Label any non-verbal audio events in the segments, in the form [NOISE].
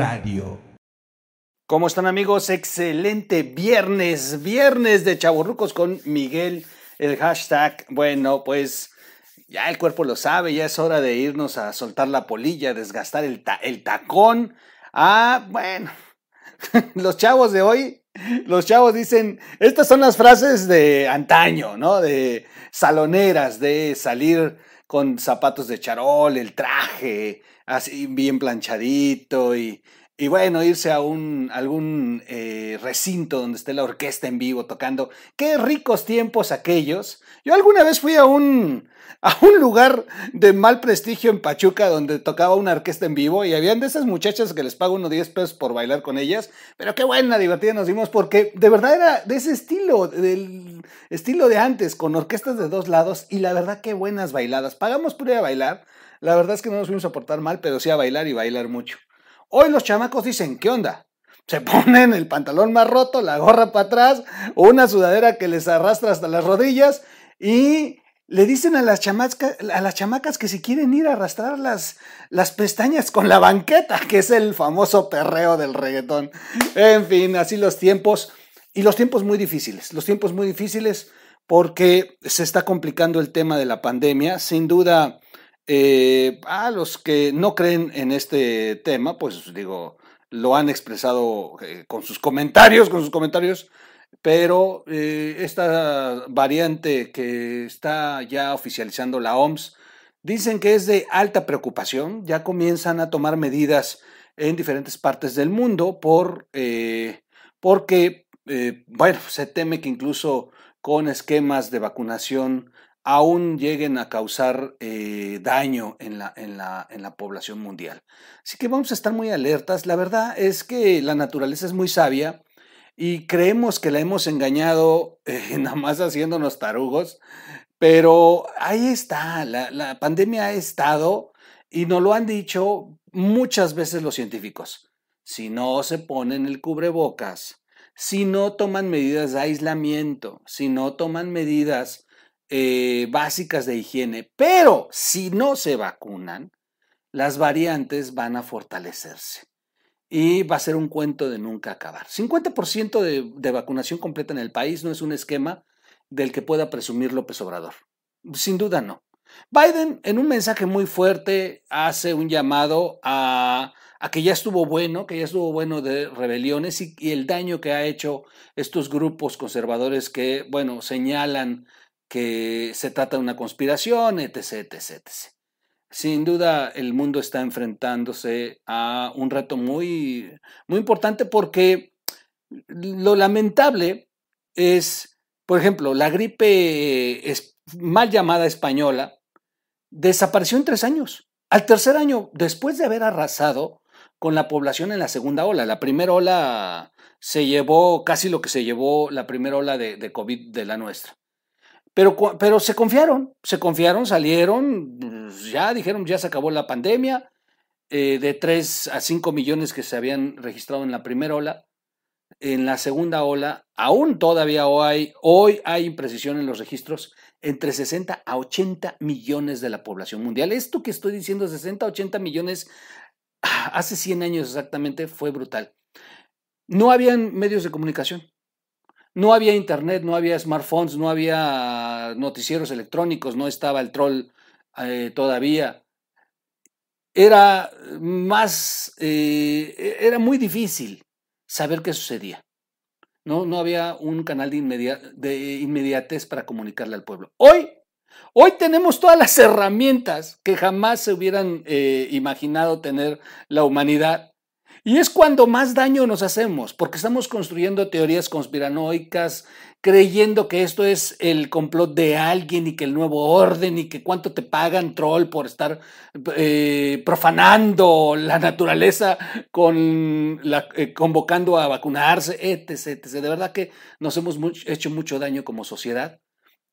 Radio. ¿Cómo están amigos? Excelente viernes, viernes de chaburrucos con Miguel, el hashtag. Bueno, pues ya el cuerpo lo sabe, ya es hora de irnos a soltar la polilla, desgastar el, el tacón. Ah, bueno, [LAUGHS] los chavos de hoy, los chavos dicen, estas son las frases de antaño, ¿no? De saloneras, de salir con zapatos de charol, el traje, así bien planchadito y, bueno, irse a algún eh, recinto donde esté la orquesta en vivo tocando. Qué ricos tiempos aquellos. Yo alguna vez fui a un, [LAUGHS] a un lugar de mal prestigio en Pachuca donde tocaba una orquesta en vivo y habían de esas muchachas que les pago unos 10 pesos por bailar con ellas. Pero qué buena, divertida nos dimos porque de verdad era de ese estilo, del estilo de antes, con orquestas de dos lados y la verdad qué buenas bailadas. Pagamos por ir a bailar. La verdad es que no nos fuimos a portar mal, pero sí a bailar y bailar mucho. Hoy los chamacos dicen, ¿qué onda? Se [LAUGHS] ponen el pantalón más roto, la gorra para atrás, una sudadera que les arrastra hasta las rodillas y le dicen a las, chamacas, a las chamacas que si quieren ir a arrastrar las, las pestañas con la banqueta, que es el famoso perreo del reggaetón. En fin, así los tiempos. Y los tiempos muy difíciles, los tiempos muy difíciles porque se está complicando el tema de la pandemia. Sin duda, eh, a los que no creen en este tema, pues digo, lo han expresado eh, con sus comentarios, con sus comentarios, pero eh, esta variante que está ya oficializando la OMS, dicen que es de alta preocupación, ya comienzan a tomar medidas en diferentes partes del mundo por, porque, bueno, se teme que incluso con esquemas de vacunación aún lleguen a causar eh, daño en la, en, la, en la población mundial. Así que vamos a estar muy alertas. La verdad es que la naturaleza es muy sabia y creemos que la hemos engañado eh, [LAUGHS] nada más haciéndonos tarugos, pero ahí está, la, la pandemia ha estado y nos lo han dicho muchas veces los científicos. Si no se ponen el cubrebocas, si no toman medidas de aislamiento, si no toman medidas eh, básicas de higiene, pero si no se vacunan, las variantes van a fortalecerse. Y va a ser un cuento de nunca acabar. 50% de, de vacunación completa en el país no es un esquema del que pueda presumir López Obrador. Sin duda no. Biden, en un mensaje muy fuerte, hace un llamado a, a, que ya estuvo bueno, que ya estuvo bueno de rebeliones y, y, el daño que ha hecho estos grupos conservadores que, bueno, señalan que se trata de una conspiración, etc., etc., etc. Sin duda, el mundo está enfrentándose a un reto muy, muy importante porque lo lamentable es, por ejemplo, la gripe mal llamada española desapareció en tres años. Al tercer año, después de haber arrasado con la población en la segunda ola, la primera ola se llevó casi lo que se llevó la primera ola de COVID de la nuestra. Pero, pero se confiaron, se confiaron, salieron, ya dijeron, ya se acabó la pandemia, eh, de 3 a 5 millones que se habían registrado en la primera ola. En la segunda ola, aún todavía hay, hoy hay imprecisión en los registros, entre 60 a 80 millones de la población mundial. Esto que estoy diciendo, 60 a 80 millones, hace 100 años exactamente, fue brutal. No habían medios de comunicación. No había internet, no había smartphones, no había noticieros electrónicos, no estaba el troll eh, todavía. Era más, eh, era muy difícil saber qué sucedía. No, no había un canal de, de inmediatez para comunicarle al pueblo. Hoy, hoy tenemos todas las herramientas que jamás se hubieran eh, imaginado tener la humanidad y es cuando más daño nos hacemos, porque estamos construyendo teorías conspiranoicas, creyendo que esto es el complot de alguien y que el nuevo orden y que cuánto te pagan troll por estar eh, profanando la naturaleza con eh, convocando a vacunarse, etc, etc. De verdad que nos hemos hecho mucho daño como sociedad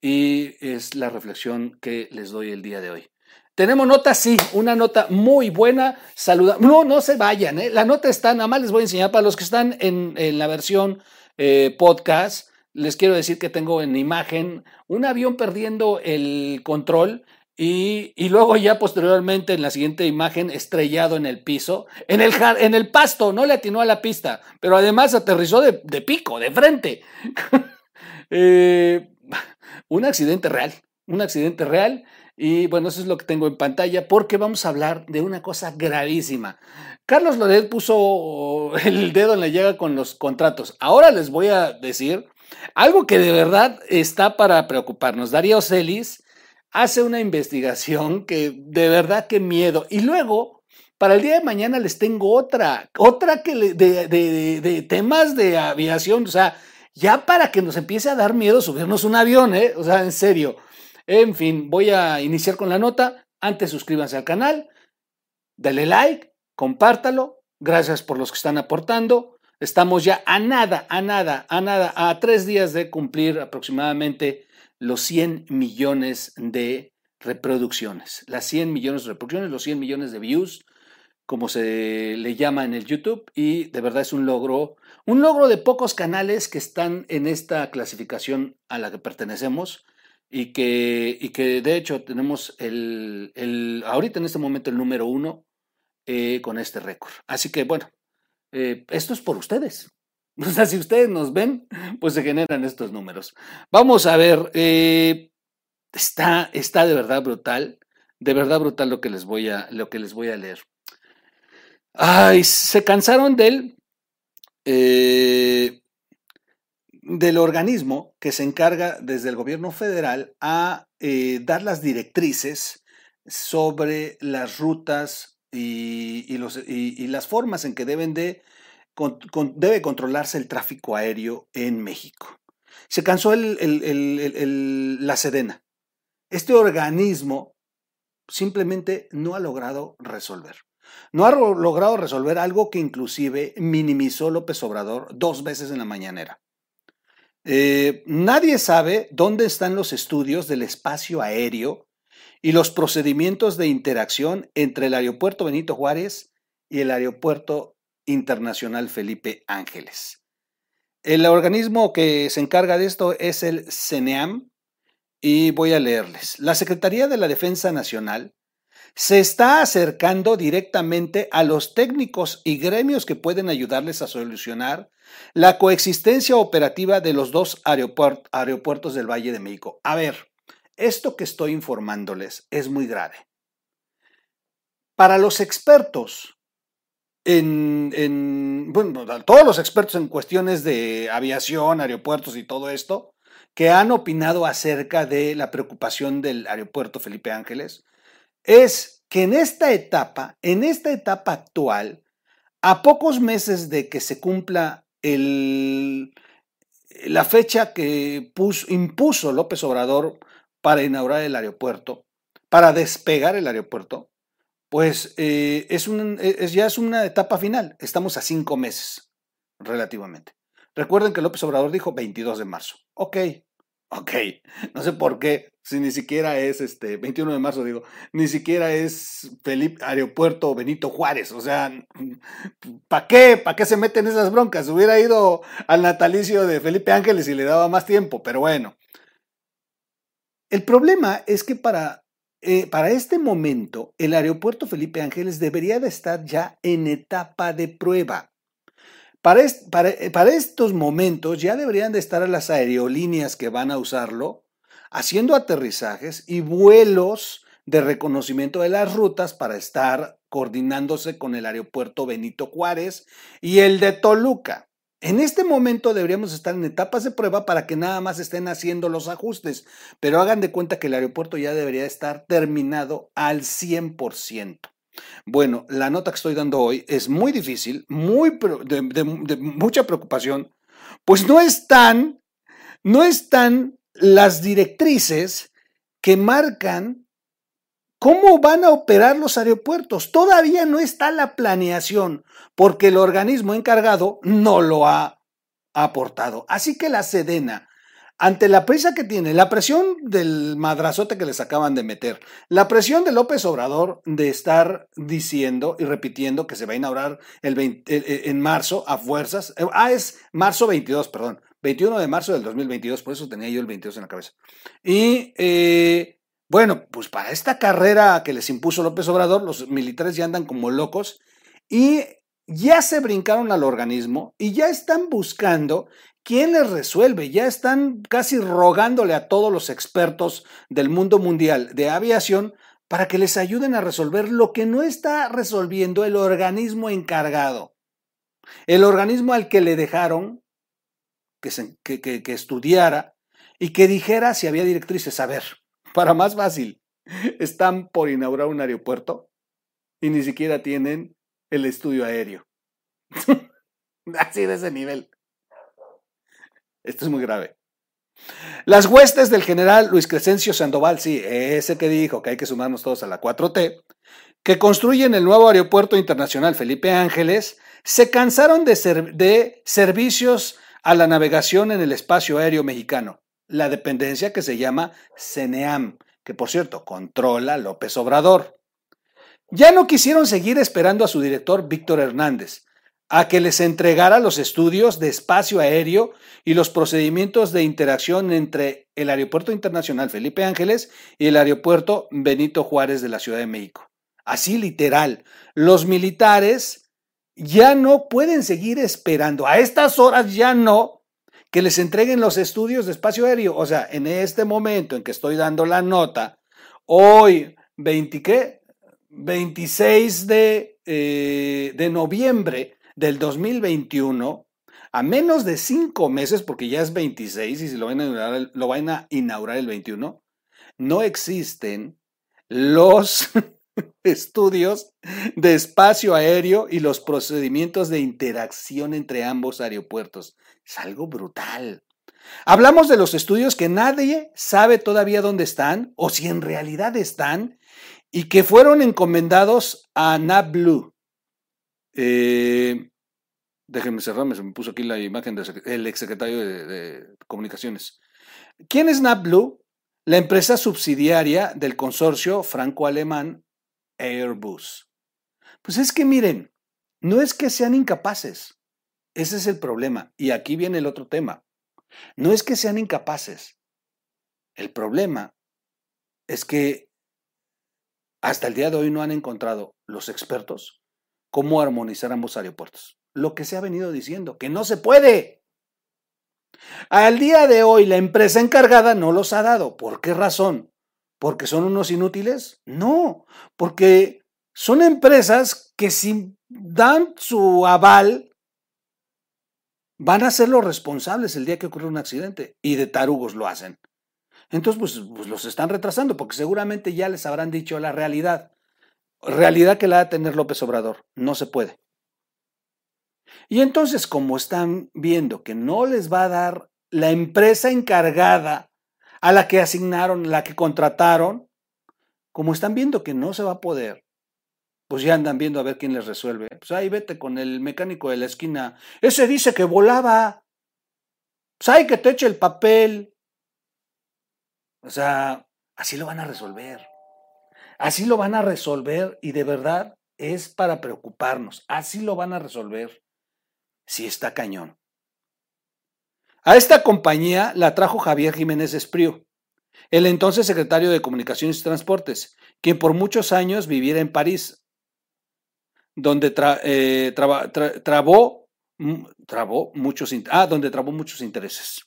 y es la reflexión que les doy el día de hoy. Tenemos nota, sí, una nota muy buena. Saluda. No, no se vayan, ¿eh? La nota está, nada más les voy a enseñar para los que están en, la versión eh, podcast. Les quiero decir que tengo en imagen un avión perdiendo el control Y, y, luego ya posteriormente en la siguiente imagen estrellado en el piso, en el, en el pasto, no le atinó a la pista, pero además aterrizó de, de pico, de frente. [LAUGHS] eh, un accidente real, un accidente real. Y bueno, eso es lo que tengo en pantalla porque vamos a hablar de una cosa gravísima. Carlos Loret puso [LAUGHS] el dedo en la llaga con los contratos. Ahora les voy a decir algo que de verdad está para preocuparnos. Darío Celis hace una investigación que de verdad que miedo. Y luego, para el día de mañana les tengo otra, otra que de, de, de, temas de aviación, o sea, ya para que nos empiece a dar miedo subirnos un avión, ¿eh? O sea, en serio. En fin, voy a iniciar con la nota. Antes suscríbanse al canal, dale like, compártalo. Gracias por los que están aportando. Estamos ya a nada, a nada, a nada, a tres días de cumplir aproximadamente los 100 millones de reproducciones. Las 100 millones de reproducciones, los 100 millones de views, como se le llama en el YouTube. Y de verdad es un logro, un logro de pocos canales que están en esta clasificación a la que pertenecemos y que, y que de hecho tenemos el, el, ahorita en este momento el número uno eh, con este récord. Así que bueno, eh, esto es por ustedes. [LAUGHS] O sea, si ustedes nos ven, pues se generan estos números. Vamos a ver, eh, está, está de verdad brutal, de verdad brutal lo que les voy a, lo que les voy a leer. Ay, se cansaron del, del organismo que se encarga desde el gobierno federal a dar las directrices sobre las rutas y, las formas en que deben de, debe controlarse el tráfico aéreo en México. Se cansó la Sedena. Este organismo simplemente no ha logrado resolver. No ha logrado resolver algo que inclusive minimizó López Obrador dos veces en la mañanera. Eh, nadie sabe dónde están los estudios del espacio aéreo y los procedimientos de interacción entre el Aeropuerto Benito Juárez y el Aeropuerto Internacional Felipe Ángeles. El organismo que se encarga de esto es el CENEAM y voy a leerles. La Secretaría de la Defensa Nacional se está acercando directamente a los técnicos y gremios que pueden ayudarles a solucionar la coexistencia operativa de los dos aeropuertos del Valle de México. A ver, esto que estoy informándoles es muy grave. Para los expertos, en, todos los expertos en cuestiones de aviación, aeropuertos y todo esto, que han opinado acerca de la preocupación del aeropuerto Felipe Ángeles, es que en esta etapa, en esta etapa actual, a pocos meses de que se cumpla el, la fecha que impuso López Obrador para inaugurar el aeropuerto, para despegar el aeropuerto, pues eh, es, un, es, ya es una etapa final. Estamos a cinco meses, relativamente. Recuerden que López Obrador dijo 22 de marzo. Ok, ok. No sé por qué, si ni siquiera es este 21 de marzo, digo, ni siquiera es Felipe Aeropuerto Benito Juárez. O sea, ¿para qué? ¿Para qué se meten esas broncas? Hubiera ido al natalicio de Felipe Ángeles y le daba más tiempo, pero bueno. El problema es que para, eh, para este momento el aeropuerto Felipe Ángeles debería de estar ya en etapa de prueba. Para, eh, para, estos momentos ya deberían de estar las aerolíneas que van a usarlo haciendo aterrizajes y vuelos de reconocimiento de las rutas para estar coordinándose con el aeropuerto Benito Juárez y el de Toluca. En este momento deberíamos estar en etapas de prueba para que nada más estén haciendo los ajustes, pero hagan de cuenta que el aeropuerto ya debería estar terminado al 100%. Bueno, la nota que estoy dando hoy es muy difícil, muy de, mucha preocupación, pues no están, no están las directrices que marcan ¿Cómo van a operar los aeropuertos? Todavía no está la planeación porque el organismo encargado no lo ha aportado. Así que la Sedena, ante la prisa que tiene, la presión del madrazote que les acaban de meter, la presión de López Obrador de estar diciendo y repitiendo que se va a inaugurar el en marzo a fuerzas, eh, ah, es marzo 22, perdón, 21 de marzo del 2022, por eso tenía yo el 22 en la cabeza. Y eh, Bueno, pues para esta carrera que les impuso López Obrador, los militares ya andan como locos y ya se brincaron al organismo y ya están buscando quién les resuelve, ya están casi rogándole a todos los expertos del mundo mundial de aviación para que les ayuden a resolver lo que no está resolviendo el organismo encargado. El organismo al que le dejaron que, que, estudiara y que dijera si había directrices. A ver, para más fácil, están por inaugurar un aeropuerto y ni siquiera tienen el estudio aéreo. [LAUGHS] Así de ese nivel. Esto es muy grave. Las huestes del general Luis Crescencio Sandoval, sí, ese que dijo que hay que sumarnos todos a la 4T, que construyen el nuevo aeropuerto internacional Felipe Ángeles, se cansaron de, de servicios a la navegación en el espacio aéreo mexicano, la dependencia que se llama CENEAM, que por cierto controla López Obrador. Ya no quisieron seguir esperando a su director Víctor Hernández, a que les entregara los estudios de espacio aéreo y los procedimientos de interacción entre el Aeropuerto Internacional Felipe Ángeles y el Aeropuerto Benito Juárez de la Ciudad de México. Así literal, los militares ya no pueden seguir esperando, a estas horas ya no, que les entreguen los estudios de espacio aéreo. O sea, en este momento en que estoy dando la nota, hoy 20, 26 de, eh, de noviembre del 2021, a menos de cinco meses, porque ya es 26 y si lo van a lo van a inaugurar el 21, no existen los [LAUGHS] estudios de espacio aéreo y los procedimientos de interacción entre ambos aeropuertos. Es algo brutal. Hablamos de los estudios que nadie sabe todavía dónde están o si en realidad están y que fueron encomendados a NABLU. Eh, déjenme cerrarme, se me puso aquí la imagen del exsecretario de, Comunicaciones. ¿Quién es NABLU? La empresa subsidiaria del consorcio franco-alemán Airbus. Pues es que miren, no es que sean incapaces, ese es el problema. Y aquí viene el otro tema. No es que sean incapaces. El problema es que hasta el día de hoy no han encontrado los expertos cómo armonizar ambos aeropuertos. Lo que se ha venido diciendo, que no se puede. Al día de hoy la empresa encargada no los ha dado. ¿Por qué razón? ¿Porque son unos inútiles? No, porque son empresas que si dan su aval, van a ser los responsables el día que ocurre un accidente. Y de tarugos lo hacen. Entonces, pues, pues, los están retrasando porque seguramente ya les habrán dicho la realidad. Realidad que la va a tener López Obrador. No se puede. Y entonces, como están viendo que no les va a dar la empresa encargada a la que asignaron, la que contrataron, como están viendo que no se va a poder, pues ya andan viendo a ver quién les resuelve. Pues ahí vete con el mecánico de la esquina. Ese dice que volaba. Pues hay que te eche el papel. O sea, así lo van a resolver. Así lo van a resolver y de verdad es para preocuparnos. Así lo van a resolver si está cañón. A esta compañía la trajo Javier Jiménez Espriu, el entonces secretario de Comunicaciones y Transportes, quien por muchos años viviera en París, donde eh, trabó, muchos, ah, donde trabó muchos intereses.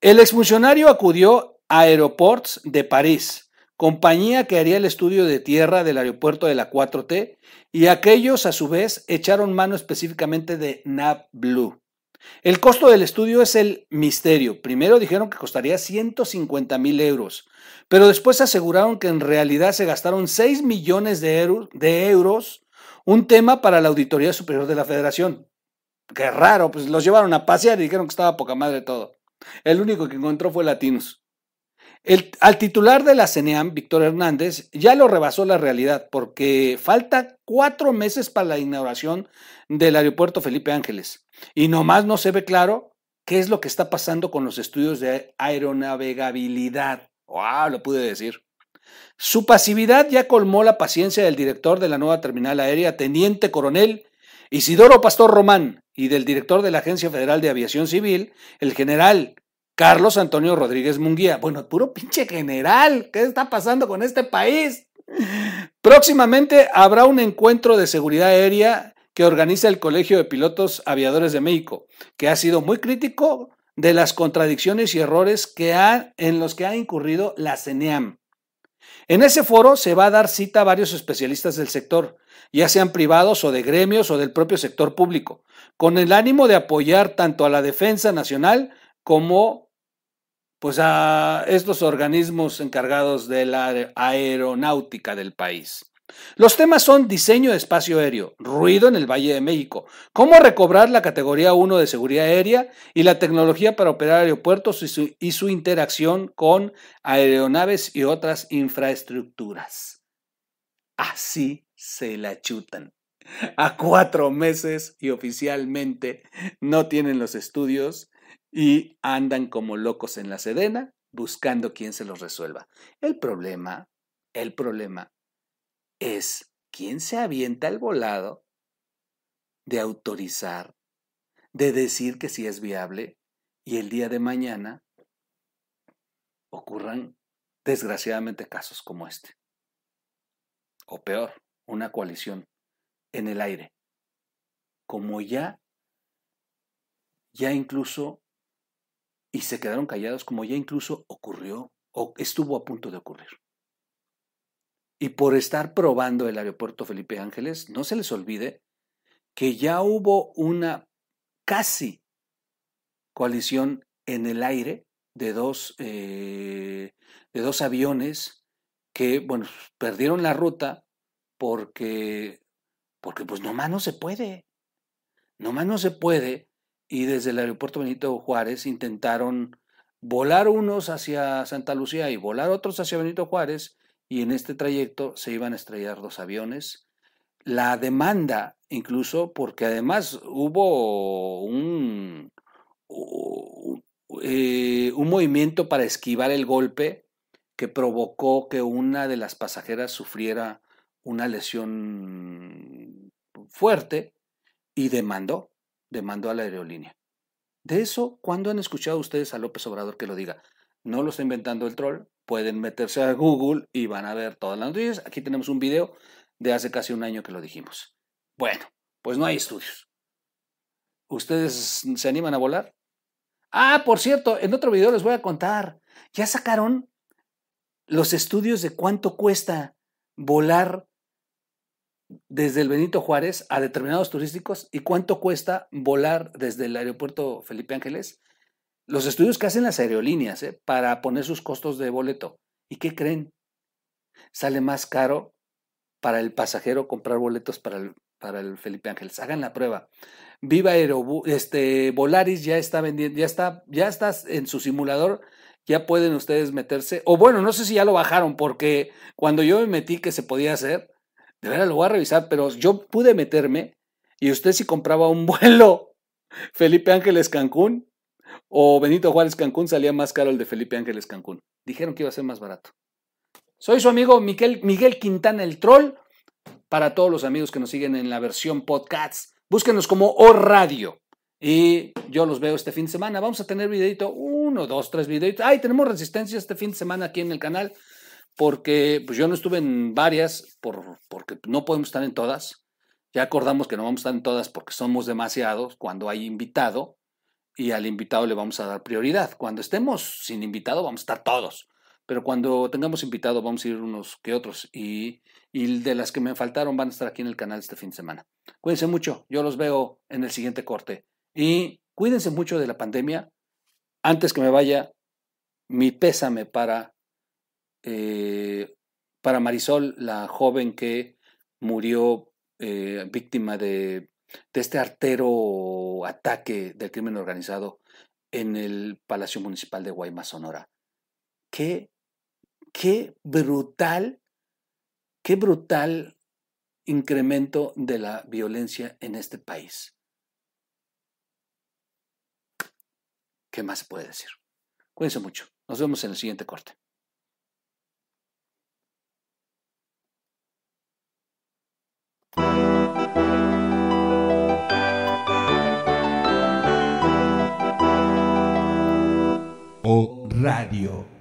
El exfuncionario acudió Aeroports de París, compañía que haría el estudio de tierra del aeropuerto de la 4T, y aquellos a su vez echaron mano específicamente de NavBlue el costo del estudio es el misterio. Primero dijeron que costaría 150 mil euros, pero después aseguraron que en realidad se gastaron 6 millones de, euros, un tema para la Auditoría Superior de la Federación. Qué raro, pues los llevaron a pasear y dijeron que estaba poca madre todo. El único que encontró fue Latinos. Al titular de la CENEAM, Víctor Hernández, ya lo rebasó la realidad porque falta cuatro meses para la inauguración del aeropuerto Felipe Ángeles. Y nomás no se ve claro qué es lo que está pasando con los estudios de aeronavegabilidad. ¡Wow! Lo pude decir. Su pasividad ya colmó la paciencia del director de la nueva terminal aérea, teniente coronel Isidoro Pastor Román, y del director de la Agencia Federal de Aviación Civil, el general Carlos Antonio Rodríguez Munguía. Bueno, puro pinche general, ¿qué está pasando con este país? Próximamente habrá un encuentro de seguridad aérea que organiza el Colegio de Pilotos Aviadores de México, que ha sido muy crítico de las contradicciones y errores que ha, en los que ha incurrido la CENEAM. En ese foro se va a dar cita a varios especialistas del sector, ya sean privados o de gremios o del propio sector público, con el ánimo de apoyar tanto a la defensa nacional como pues a estos organismos encargados de la aeronáutica del país. Los temas son diseño de espacio aéreo, ruido en el Valle de México, cómo recobrar la categoría 1 de seguridad aérea y la tecnología para operar aeropuertos y su, y su interacción con aeronaves y otras infraestructuras. Así se la chutan. A cuatro meses y oficialmente no tienen los estudios y andan como locos en la sedena buscando quién se los resuelva. El problema, el problema es quién se avienta el volado de autorizar, de decir que sí es viable y el día de mañana ocurran desgraciadamente casos como este. O peor, una coalición en el aire, como ya, ya incluso, y se quedaron callados, como ya incluso ocurrió o estuvo a punto de ocurrir. Y por estar probando el aeropuerto Felipe Ángeles, no se les olvide que ya hubo una casi coalición en el aire de dos, eh, de dos aviones que, bueno, perdieron la ruta porque, porque pues nomás no se puede, nomás no se puede. Y desde el aeropuerto Benito Juárez intentaron volar unos hacia Santa Lucía y volar otros hacia Benito Juárez y en este trayecto se iban a estrellar dos aviones. La demanda, incluso porque además hubo un, eh, un movimiento para esquivar el golpe que provocó que una de las pasajeras sufriera una lesión fuerte y demandó, demandó a la aerolínea. De eso, ¿cuándo han escuchado ustedes a López Obrador que lo diga? No lo está inventando el troll, pueden meterse a Google y van a ver todas las noticias. Aquí tenemos un video de hace casi un año que lo dijimos. Bueno, pues no hay estudios. ¿Ustedes se animan a volar? Ah, por cierto, en otro video les voy a contar. Ya sacaron los estudios de cuánto cuesta volar desde el Benito Juárez a determinados turísticos y cuánto cuesta volar desde el aeropuerto Felipe Ángeles los estudios que hacen las aerolíneas ¿eh? para poner sus costos de boleto. ¿Y qué creen? Sale más caro para el pasajero comprar boletos para el, para el Felipe Ángeles. Hagan la prueba. Viva Aerobús, este Volaris ya está vendiendo, ya está, ya estás en su simulador, ya pueden ustedes meterse. O bueno, no sé si ya lo bajaron, porque cuando yo me metí que se podía hacer, de verdad lo voy a revisar, pero yo pude meterme y usted si compraba un [LAUGHS] vuelo Felipe Ángeles Cancún, o Benito Juárez Cancún salía más caro el de Felipe Ángeles Cancún. Dijeron que iba a ser más barato. Soy su amigo Miguel, Miguel Quintana el Troll. Para todos los amigos que nos siguen en la versión podcast, búsquenos como O Radio. Y yo los veo este fin de semana. Vamos a tener videito, uno, dos, tres videitos. Ay, tenemos resistencia este fin de semana aquí en el canal. Porque pues yo no estuve en varias, por, porque no podemos estar en todas. Ya acordamos que no vamos a estar en todas porque somos demasiados cuando hay invitado y al invitado le vamos a dar prioridad. Cuando estemos sin invitado, vamos a estar todos. Pero cuando tengamos invitado, vamos a ir unos que otros. Y, y de las que me faltaron van a estar aquí en el canal este fin de semana. Cuídense mucho. Yo los veo en el siguiente corte. Y cuídense mucho de la pandemia. Antes que me vaya, mi pésame para, eh, para Marisol, la joven que murió eh, víctima de este artero ataque del crimen organizado en el Palacio Municipal de Guaymas, Sonora. Qué, qué brutal, qué brutal incremento de la violencia en este país. ¿Qué más se puede decir? Cuídense mucho. Nos vemos en el siguiente corte. Radio.